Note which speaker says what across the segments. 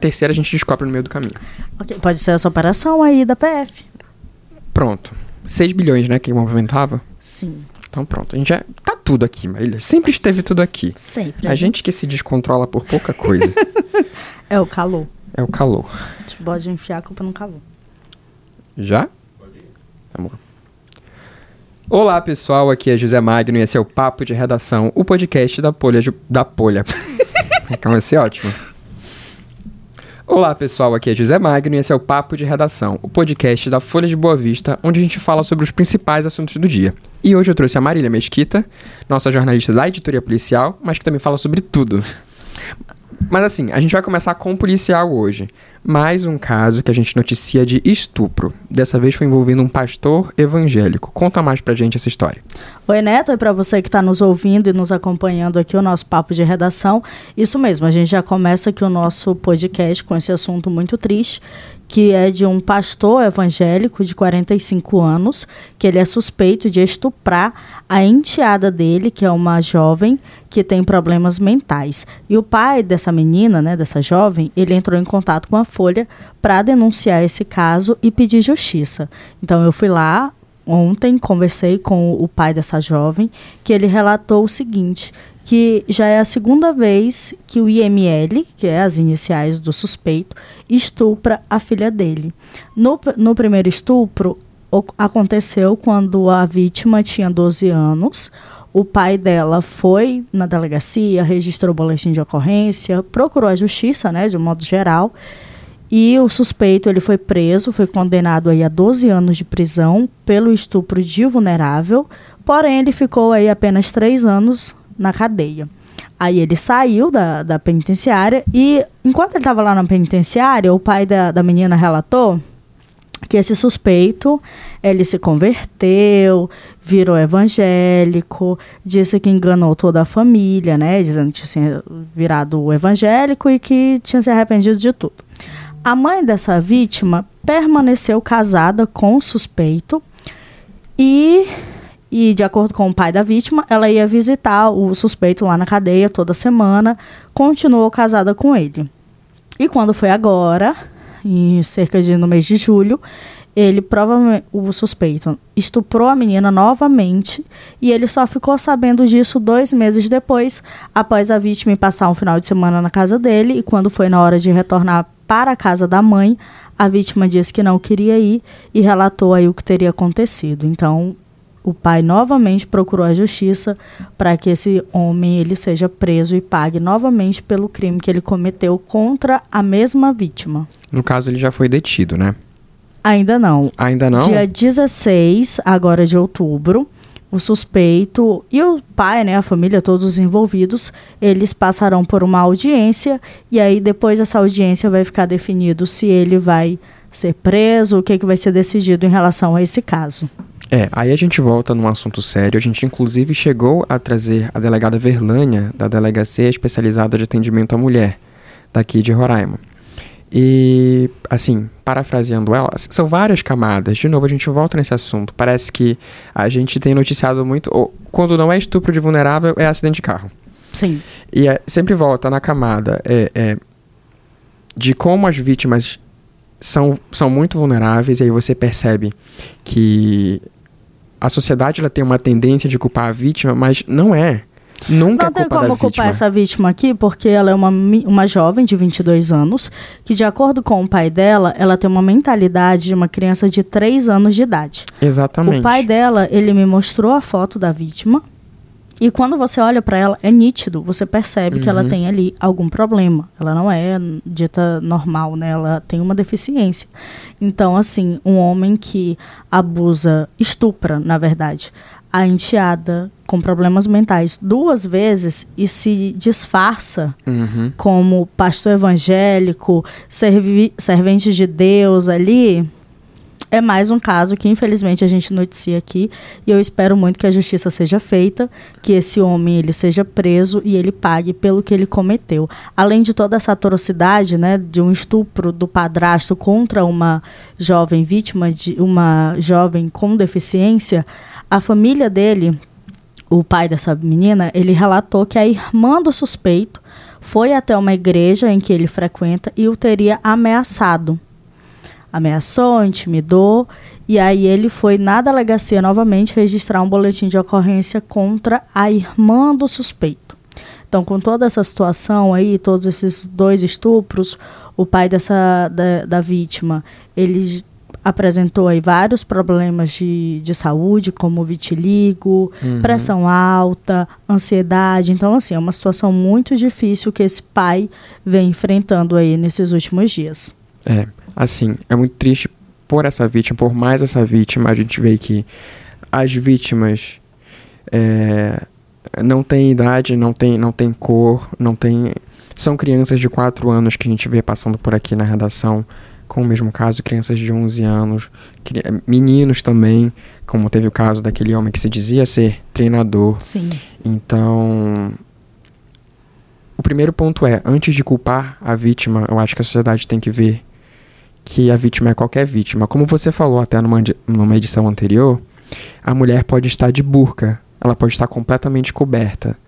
Speaker 1: terceira a gente descobre no meio do caminho.
Speaker 2: Ok, Pode ser essa operação aí da PF.
Speaker 1: Pronto. 6 bilhões, né, que movimentava?
Speaker 2: Sim,
Speaker 1: Então pronto, a gente já tá tudo aqui, Marília. Sempre esteve tudo aqui.
Speaker 2: sempre.
Speaker 1: A gente que se descontrola por pouca coisa
Speaker 2: É o calor.
Speaker 1: é o calor.
Speaker 2: A gente pode enfiar a culpa no calor.
Speaker 1: Já? Amor. Olá, pessoal. Aqui é José Magno e esse é o Papo de Redação, o podcast da Polha. de- Da Polha. Calma, vai ser ótimo. Olá, pessoal. Aqui é José Magno e esse é o Papo de Redação, o podcast da Folha de Boa Vista, onde a gente fala sobre os principais assuntos do dia. E hoje eu trouxe a Marília Mesquita, nossa jornalista da editoria policial, mas que também fala sobre tudo. Mas assim, a gente vai começar com o policial hoje. Mais um caso que a gente noticia de estupro. Dessa vez foi envolvendo um pastor evangélico. Conta mais pra gente essa história.
Speaker 2: Oi, Neto, e para você que está nos ouvindo e nos acompanhando aqui o nosso papo de redação, isso mesmo, a gente já começa aqui o nosso podcast com esse assunto muito triste, que é de um pastor evangélico de 45 anos, que ele é suspeito de estuprar a enteada dele, que é uma jovem que tem problemas mentais. E o pai dessa menina, né, dessa jovem, ele entrou em contato com a Folha para denunciar esse caso e pedir justiça. Então eu fui lá, Ontem conversei com o pai dessa jovem, que ele relatou o seguinte, que já é a segunda vez que o IML, que é as iniciais do suspeito, estupra a filha dele. No, no primeiro estupro, o- aconteceu quando a vítima tinha 12 anos. O pai dela foi na delegacia, registrou o boletim de ocorrência, procurou a justiça, né, de um modo geral. E o suspeito ele foi preso, foi condenado aí a 12 anos de prisão pelo estupro de vulnerável, porém ele ficou aí apenas três anos na cadeia. Aí ele saiu da, da penitenciária e enquanto ele estava lá na penitenciária, o pai da, da menina relatou que esse suspeito ele se converteu, virou evangélico, disse que enganou toda a família, né, dizendo que tinha virado evangélico e que tinha se arrependido de tudo. A mãe dessa vítima permaneceu casada com o suspeito e, e, de acordo com o pai da vítima, ela ia visitar o suspeito lá na cadeia toda semana, continuou casada com ele. E quando foi agora, em cerca de no mês de julho, ele provavelmente, o suspeito, estuprou a menina novamente e ele só ficou sabendo disso dois meses depois, após a vítima passar um final de semana na casa dele e quando foi na hora de retornar para a casa da mãe, a vítima disse que não queria ir e relatou aí o que teria acontecido. Então, o pai novamente procurou a justiça para que esse homem ele seja preso e pague novamente pelo crime que ele cometeu contra a mesma vítima.
Speaker 1: No caso, ele já foi detido, né?
Speaker 2: Ainda não.
Speaker 1: Ainda não?
Speaker 2: Dia 16, agora de outubro, o suspeito e o pai, né, a família, todos os envolvidos, eles passarão por uma audiência e aí depois dessa audiência vai ficar definido se ele vai ser preso, o que, que vai ser decidido em relação a esse caso.
Speaker 1: É, aí a gente volta num assunto sério. A gente, inclusive, chegou a trazer a delegada Verlânia, da Delegacia Especializada de Atendimento à Mulher, daqui de Roraima. E, assim, parafraseando ela, são várias camadas. De novo, a gente volta nesse assunto. Parece que a gente tem noticiado muito. ou, quando não é estupro de vulnerável, é acidente de carro.
Speaker 2: Sim.
Speaker 1: E é- sempre volta na camada é, é, de como as vítimas são, são muito vulneráveis, e aí você percebe que a sociedade ela tem uma tendência de culpar a vítima, mas não é. Nunca
Speaker 2: Não tem como culpar
Speaker 1: vítima.
Speaker 2: essa vítima aqui, porque ela é uma, uma jovem de 22 anos, que de acordo com o pai dela, ela tem uma mentalidade de uma criança de 3 anos de idade.
Speaker 1: Exatamente.
Speaker 2: O pai dela, ele me mostrou a foto da vítima. E quando você olha pra ela, é nítido, você percebe que ela
Speaker 1: Uhum.
Speaker 2: tem ali algum problema. Ela não é dita normal, né? Ela tem uma deficiência. Então, assim, um homem que abusa, estupra, na verdade, a enteada com problemas mentais duas vezes e se disfarça
Speaker 1: Uhum.
Speaker 2: como pastor evangélico, servi- servente de Deus ali, é mais um caso que infelizmente a gente noticia aqui e eu espero muito que a justiça seja feita, que esse homem ele seja preso e ele pague pelo que ele cometeu. Além de toda essa atrocidade, né, de um estupro do padrasto contra uma jovem vítima de uma jovem com deficiência, a família dele o pai dessa menina, ele relatou que a irmã do suspeito foi até uma igreja em que ele frequenta e o teria ameaçado. Ameaçou, intimidou, e aí ele foi na delegacia novamente registrar um boletim de ocorrência contra a irmã do suspeito. Então, com toda essa situação aí, todos esses dois estupros, o pai dessa da, da vítima, ele apresentou aí vários problemas de, de saúde, como vitiligo, uhum. pressão alta, ansiedade. Então, assim, é uma situação muito difícil que esse pai vem enfrentando aí nesses últimos dias.
Speaker 1: É, assim, é muito triste por essa vítima, por mais essa vítima, a gente vê que as vítimas é, não têm idade, não tem, não tem cor, não tem. São crianças de 4 anos que a gente vê passando por aqui na redação com o mesmo caso, crianças de 11 anos, meninos também, como teve o caso daquele homem que se dizia ser treinador.
Speaker 2: Sim.
Speaker 1: Então, o primeiro ponto é, antes de culpar a vítima, eu acho que a sociedade tem que ver que a vítima é qualquer vítima. Como você falou até numa, numa edição anterior, a mulher pode estar de burca, ela pode estar completamente coberta.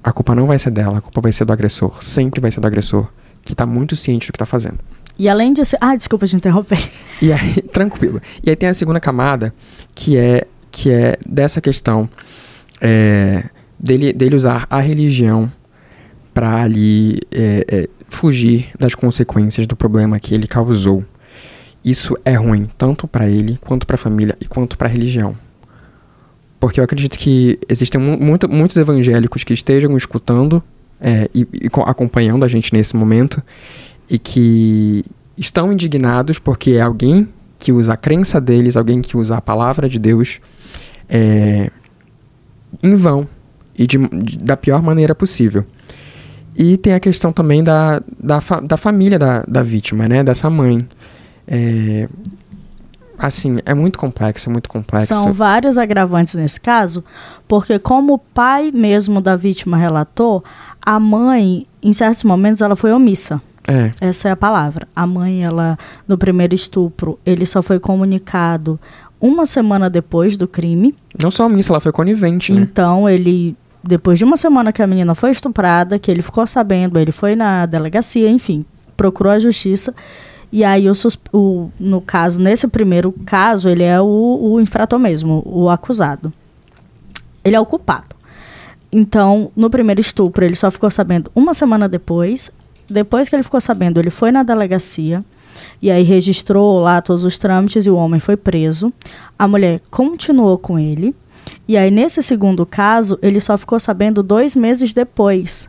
Speaker 1: A culpa não vai ser dela, a culpa vai ser do agressor. Sempre vai ser do agressor, que está muito ciente do que está fazendo.
Speaker 2: E além disso. Ah, desculpa te interromper.
Speaker 1: E aí, tranquilo. E aí tem a segunda camada, que é, que é dessa questão é, dele, dele usar a religião para ali é, é, fugir das consequências do problema que ele causou. Isso é ruim tanto para ele, quanto para a família e quanto para a religião. Porque eu acredito que existem mu muito, muitos evangélicos que estejam escutando é, e, e acompanhando a gente nesse momento e que estão indignados porque é alguém que usa a crença deles, alguém que usa a palavra de Deus é, em vão e de, de, da pior maneira possível. E tem a questão também da, da, fa, da família da, da vítima, né? Dessa mãe. É, assim, é muito complexo, é muito complexo.
Speaker 2: São vários agravantes nesse caso, porque como o pai mesmo da vítima relatou, a mãe, em certos momentos, ela foi omissa.
Speaker 1: É.
Speaker 2: Essa é a palavra. A mãe, ela, no primeiro estupro, ele só foi comunicado uma semana depois do crime.
Speaker 1: Não só isso, ela foi conivente, né?
Speaker 2: Então, ele, depois de uma semana que a menina foi estuprada, que ele ficou sabendo, ele foi na delegacia, enfim, procurou a justiça. E aí, o, o no caso, nesse primeiro caso, ele é o, o infrator mesmo, o acusado. Ele é o culpado. Então, no primeiro estupro, ele só ficou sabendo uma semana depois depois que ele ficou sabendo, ele foi na delegacia e aí registrou lá todos os trâmites e o homem foi preso. A mulher continuou com ele. E aí, nesse segundo caso, ele só ficou sabendo dois meses depois.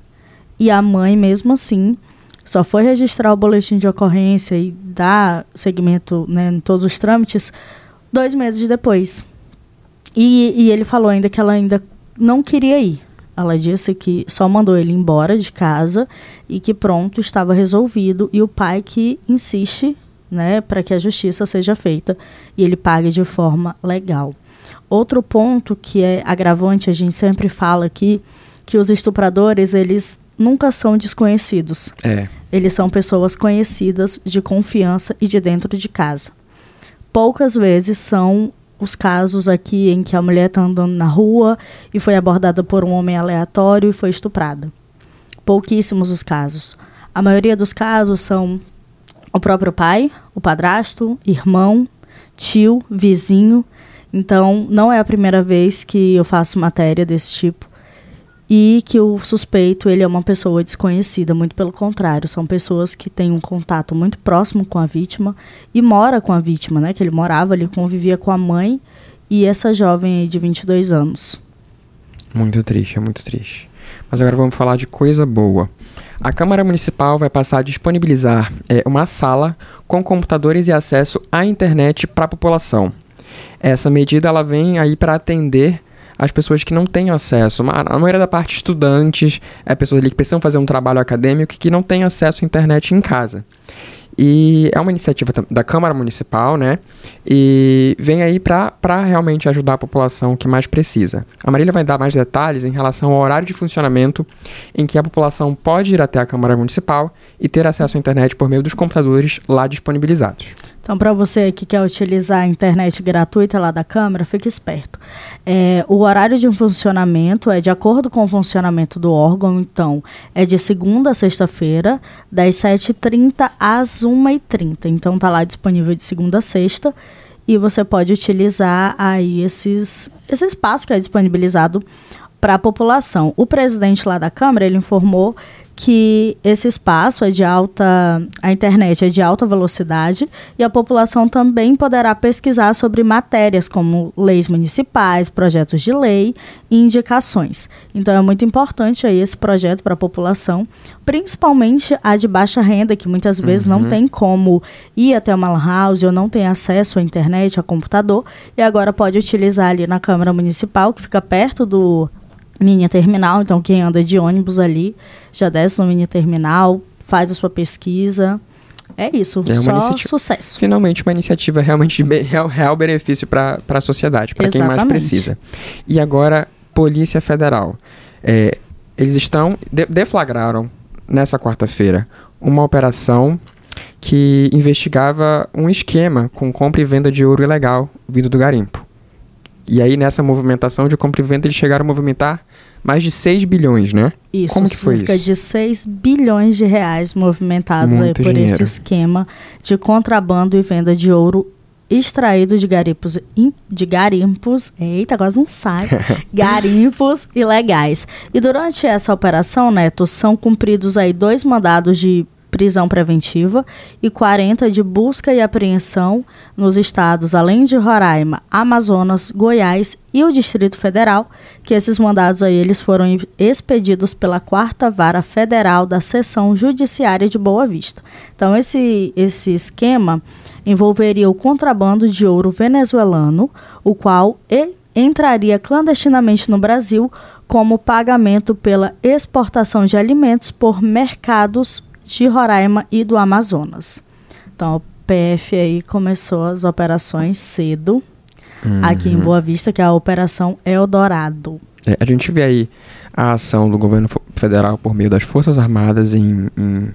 Speaker 2: E a mãe, mesmo assim, só foi registrar o boletim de ocorrência e dar seguimento né, em todos os trâmites dois meses depois. E, e ele falou ainda que ela ainda não queria ir. Ela disse que só mandou ele embora de casa e que pronto estava resolvido e o pai que insiste, né, para que a justiça seja feita e ele pague de forma legal. Outro ponto que é agravante, a gente sempre fala aqui, que os estupradores, eles nunca são desconhecidos.
Speaker 1: É.
Speaker 2: Eles são pessoas conhecidas de confiança e de dentro de casa. Poucas vezes são os casos aqui em que a mulher está andando na rua e foi abordada por um homem aleatório e foi estuprada. Pouquíssimos os casos. A maioria dos casos são o próprio pai, o padrasto, irmão, tio, vizinho. Então, não é a primeira vez que eu faço matéria desse tipo e que o suspeito ele é uma pessoa desconhecida, muito pelo contrário, são pessoas que têm um contato muito próximo com a vítima e mora com a vítima, né? Que ele morava ali, convivia com a mãe e essa jovem de 22 anos.
Speaker 1: Muito triste, é muito triste. Mas agora vamos falar de coisa boa. A Câmara Municipal vai passar a disponibilizar é, uma sala com computadores e acesso à internet para a população. Essa medida ela vem aí para atender as pessoas que não têm acesso. A maioria da parte estudantes, é pessoas ali que precisam fazer um trabalho acadêmico e que não têm acesso à internet em casa. E é uma iniciativa da Câmara Municipal, né? E vem aí para realmente ajudar a população que mais precisa. A Marília vai dar mais detalhes em relação ao horário de funcionamento em que a população pode ir até a Câmara Municipal e ter acesso à internet por meio dos computadores lá disponibilizados.
Speaker 2: Então, para você que quer utilizar a internet gratuita lá da Câmara, fique esperto. É, o horário de funcionamento é de acordo com o funcionamento do órgão, então, é de segunda a sexta-feira, das 7h30 às 1h30. Então, tá lá disponível de segunda a sexta e você pode utilizar aí esses, esse espaço que é disponibilizado para a população. O presidente lá da Câmara, ele informou que esse espaço é de alta, a internet é de alta velocidade e a população também poderá pesquisar sobre matérias como leis municipais, projetos de lei e indicações. Então é muito importante aí esse projeto para a população, principalmente a de baixa renda, que muitas vezes uhum. não tem como ir até uma house ou não tem acesso à internet, a computador, e agora pode utilizar ali na Câmara Municipal, que fica perto do mini terminal, então quem anda de ônibus ali já desce no mini terminal, faz a sua pesquisa. É isso, é só sucesso.
Speaker 1: Finalmente uma iniciativa realmente de real, real benefício para a sociedade, para quem mais precisa. E agora, Polícia Federal. É, eles estão, de, deflagraram nessa quarta-feira uma operação que investigava um esquema com compra e venda de ouro ilegal vindo do garimpo. E aí, nessa movimentação de compra e venda, eles chegaram a movimentar mais de 6 bilhões, né?
Speaker 2: Isso, Como que foi cerca isso? de 6 bilhões de reais movimentados aí por dinheiro. esse esquema de contrabando e venda de ouro extraído de garimpos, de garimpos, eita, quase não sai, garimpos ilegais. E durante essa operação, Neto, são cumpridos aí dois mandados de prisão preventiva e 40 de busca e apreensão nos estados, além de Roraima, Amazonas, Goiás e o Distrito Federal, que esses mandados aí eles foram expedidos pela Quarta Vara Federal da Seção Judiciária de Boa Vista. Então esse esse esquema envolveria o contrabando de ouro venezuelano, o qual entraria clandestinamente no Brasil como pagamento pela exportação de alimentos por mercados de Roraima e do Amazonas. Então, o PF aí começou as operações cedo, uhum. aqui em Boa Vista, que é a Operação Eldorado.
Speaker 1: É, a gente vê aí a ação do governo federal por meio das Forças Armadas em, em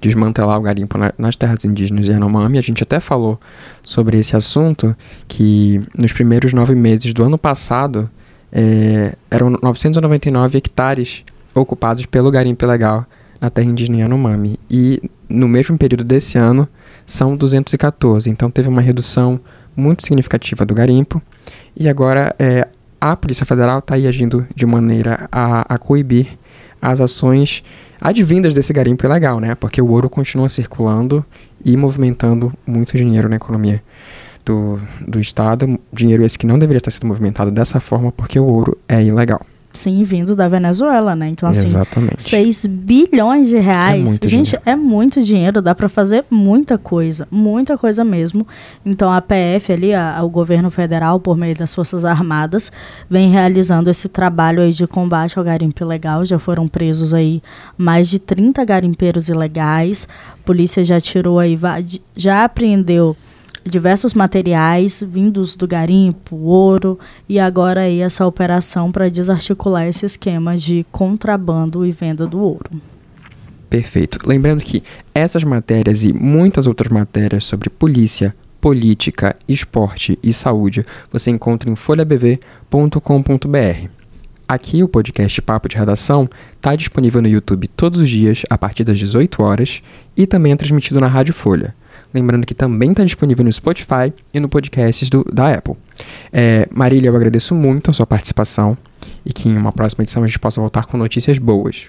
Speaker 1: desmantelar o garimpo na, nas terras indígenas de Yanomami. A gente até falou sobre esse assunto, que nos primeiros nove meses do ano passado, é, eram 999 hectares ocupados pelo garimpo ilegal na terra indígena Yanomami. E no mesmo período desse ano são 214. Então teve uma redução muito significativa do garimpo. E agora é, a Polícia Federal está aí agindo de maneira a, a coibir as ações advindas desse garimpo ilegal, né? Porque o ouro continua circulando e movimentando muito dinheiro na economia do, do Estado. Dinheiro esse que não deveria estar sendo movimentado dessa forma porque o ouro é ilegal.
Speaker 2: Sim, vindo da Venezuela, né? Então, assim, Exatamente. 6 bilhões de reais. É Gente, dinheiro. é muito dinheiro, dá para fazer muita coisa, muita coisa mesmo. Então, a PF ali, a, o governo federal, por meio das Forças Armadas, vem realizando esse trabalho aí de combate ao garimpo ilegal. Já foram presos aí mais de 30 garimpeiros ilegais. A polícia já tirou aí, já apreendeu diversos materiais vindos do garimpo, ouro e agora aí essa operação para desarticular esse esquema de contrabando e venda do ouro.
Speaker 1: Perfeito. Lembrando que essas matérias e muitas outras matérias sobre polícia, política, esporte e saúde você encontra em folhabv.com.br. Aqui o podcast Papo de Redação está disponível no YouTube todos os dias a partir das 18 horas e também é transmitido na Rádio Folha. Lembrando que também está disponível no Spotify e no podcast do, da Apple. É, Marília, eu agradeço muito a sua participação e que em uma próxima edição a gente possa voltar com notícias boas.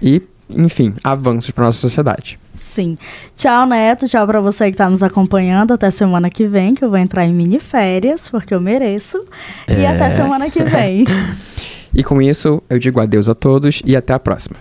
Speaker 1: E, enfim, avanços para nossa sociedade.
Speaker 2: Sim. Tchau, Neto. Tchau para você que está nos acompanhando. Até semana que vem, que eu vou entrar em mini férias, porque eu mereço. É... E até semana que vem.
Speaker 1: e com isso, eu digo adeus a todos e até a próxima.